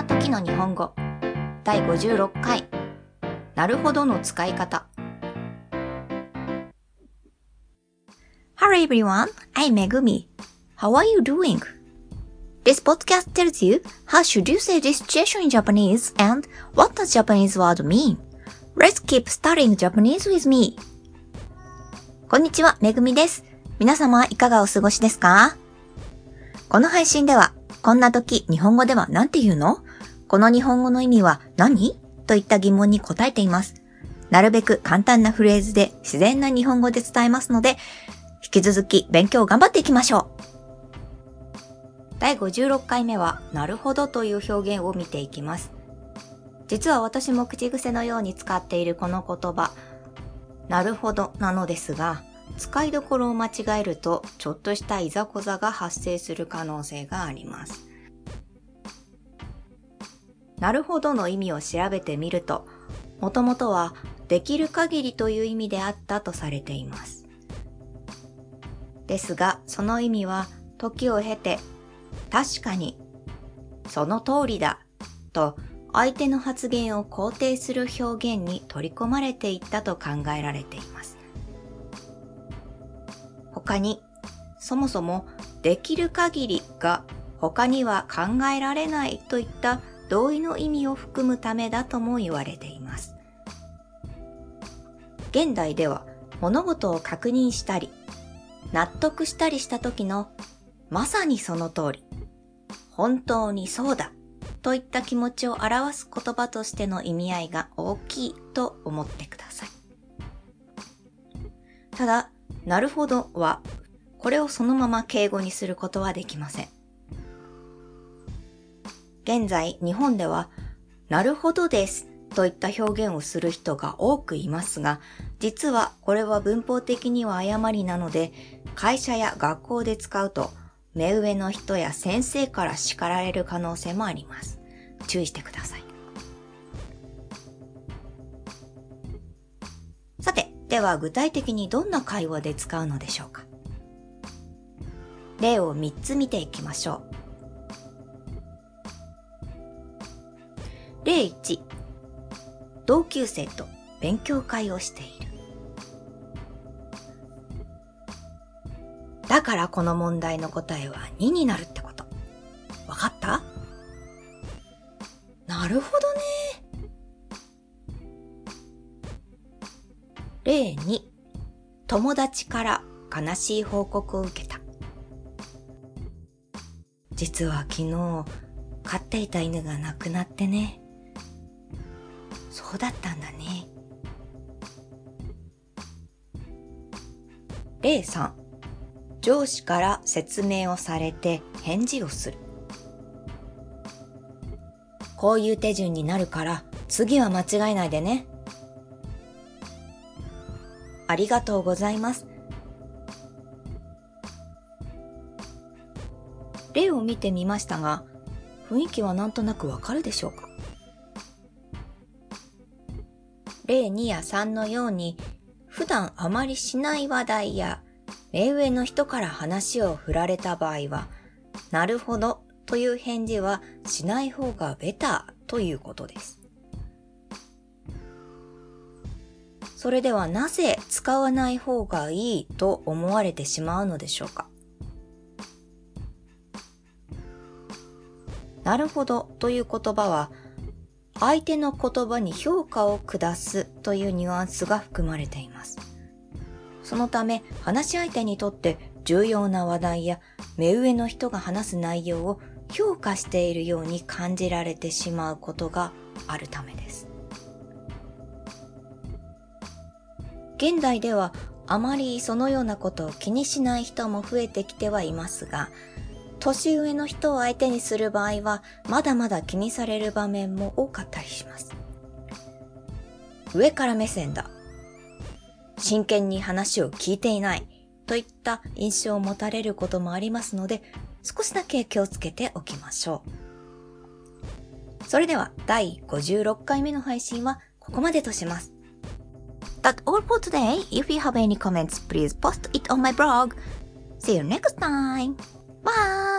な時の日本語第56回なるほどの使い方 Hello everyone, I'm Megumi. How are you doing? This podcast tells you how should you say this situation in Japanese and what does Japanese word mean. Let's keep studying Japanese with me. こんにちは、めぐみです。皆様いかがお過ごしですかこの配信では、こんな時日本語では何て言うのこの日本語の意味は何？といった疑問に答えています。なるべく簡単なフレーズで自然な日本語で伝えますので、引き続き勉強頑張っていきましょう。第56回目は、なるほどという表現を見ていきます。実は私も口癖のように使っているこの言葉、なるほどなのですが、使いどころを間違えると、ちょっとしたいざこざが発生する可能性があります。なるほどの意味を調べてみると、もともとはできる限りという意味であったとされています。ですが、その意味は時を経て、確かに、その通りだ、と相手の発言を肯定する表現に取り込まれていったと考えられています。他に、そもそもできる限りが他には考えられないといった同意の意味を含むためだとも言われています。現代では物事を確認したり、納得したりした時のまさにその通り、本当にそうだといった気持ちを表す言葉としての意味合いが大きいと思ってください。ただ、なるほどは、これをそのまま敬語にすることはできません。現在、日本では、なるほどですといった表現をする人が多くいますが、実はこれは文法的には誤りなので、会社や学校で使うと、目上の人や先生から叱られる可能性もあります。注意してください。さて、では具体的にどんな会話で使うのでしょうか？例を3つ見ていきましょう。例1、同級生と勉強会をしている。だからこの問題の答えは2になるってこと。わかった？なるほどね。例2、友達から悲しい報告を受けた。実は昨日、飼っていた犬が亡くなってね。そうだったんだね。例3、上司から説明をされて返事をする。こういう手順になるから次は間違えないでね。ありがとうございます。例を見てみましたが、雰囲気はなんとなくわかるでしょうか？例2や3のように、普段あまりしない話題や、目上の人から話を振られた場合は、なるほどという返事はしない方がベターということです。それではなぜ使わない方がいいと思われてしまうのでしょうかなるほどという言葉は相手の言葉に評価を下すというニュアンスが含まれています。そのため話し相手にとって重要な話題や目上の人が話す内容を評価しているように感じられてしまうことがあるためです。現代ではあまりそのようなことを気にしない人も増えてきてはいますが、年上の人を相手にする場合は、まだまだ気にされる場面も多かったりします。上から目線だ。真剣に話を聞いていない。といった印象を持たれることもありますので、少しだけ気をつけておきましょう。それでは、第56回目の配信はここまでとします。That's all for today. If you have any comments, please post it on my blog. See you next time. Bye.